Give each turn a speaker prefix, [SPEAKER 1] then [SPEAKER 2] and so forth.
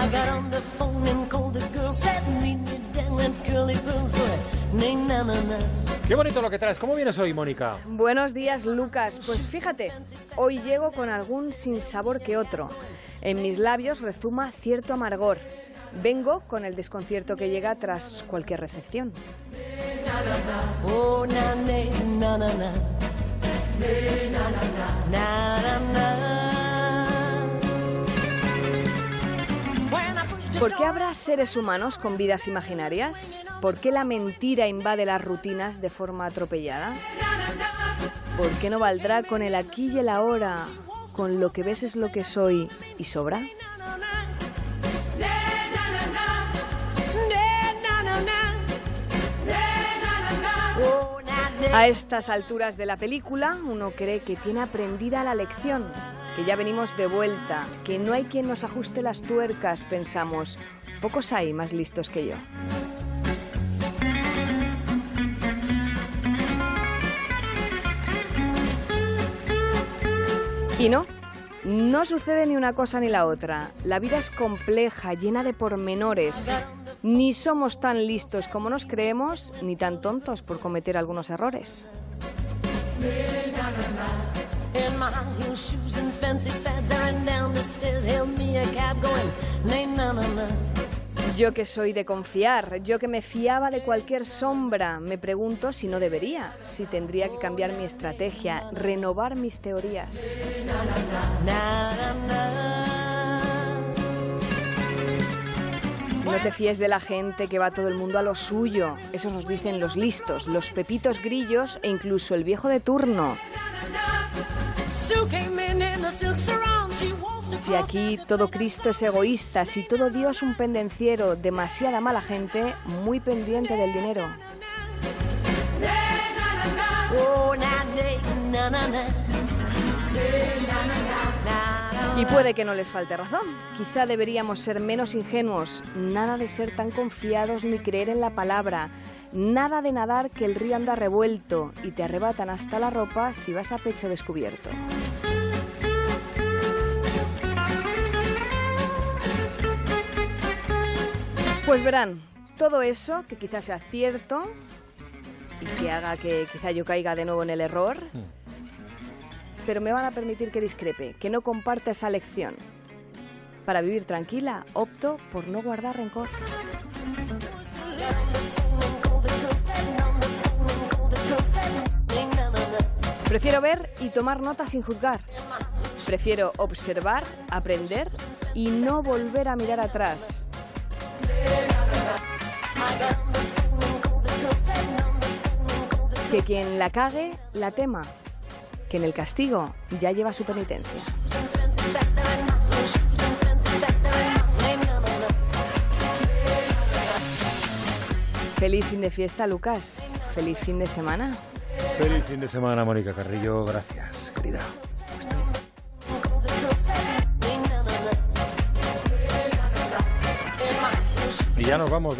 [SPEAKER 1] I got on the phone and called the girl, said meet me down at Curly Pearls, but nay, na, na, na.
[SPEAKER 2] Qué bonito lo que traes. ¿Cómo vienes hoy, Mónica?
[SPEAKER 3] Buenos días, Lucas. Pues fíjate, hoy llego con algún sinsabor que otro. En mis labios rezuma cierto amargor. Vengo con el desconcierto que llega tras cualquier recepción. ¿Por qué habrá seres humanos con vidas imaginarias? ¿Por qué la mentira invade las rutinas de forma atropellada? ¿Por qué no valdrá con el aquí y el ahora? Con lo que ves es lo que soy y sobra. A estas alturas de la película uno cree que tiene aprendida la lección, que ya venimos de vuelta, que no hay quien nos ajuste las tuercas, pensamos. Pocos hay más listos que yo. Y no, no sucede ni una cosa ni la otra. La vida es compleja, llena de pormenores. Ni somos tan listos como nos creemos, ni tan tontos por cometer algunos errores. Yo que soy de confiar, yo que me fiaba de cualquier sombra, me pregunto si no debería, si tendría que cambiar mi estrategia, renovar mis teorías. No te fíes de la gente que va todo el mundo a lo suyo, eso nos dicen los listos, los pepitos grillos e incluso el viejo de turno. Si aquí todo Cristo es egoísta, si todo Dios un pendenciero, demasiada mala gente, muy pendiente del dinero. Y puede que no les falte razón. Quizá deberíamos ser menos ingenuos. Nada de ser tan confiados ni creer en la palabra. Nada de nadar que el río anda revuelto y te arrebatan hasta la ropa si vas a pecho descubierto. Pues verán, todo eso que quizás sea cierto y que haga que quizá yo caiga de nuevo en el error, pero me van a permitir que discrepe, que no comparta esa lección. Para vivir tranquila, opto por no guardar rencor. Prefiero ver y tomar nota sin juzgar. Prefiero observar, aprender y no volver a mirar atrás. Que quien la cague, la tema. Que en el castigo ya lleva su penitencia. Feliz fin de fiesta, Lucas. Feliz fin de semana.
[SPEAKER 2] Feliz fin de semana, Mónica Carrillo. Gracias, querida. Y ya nos vamos.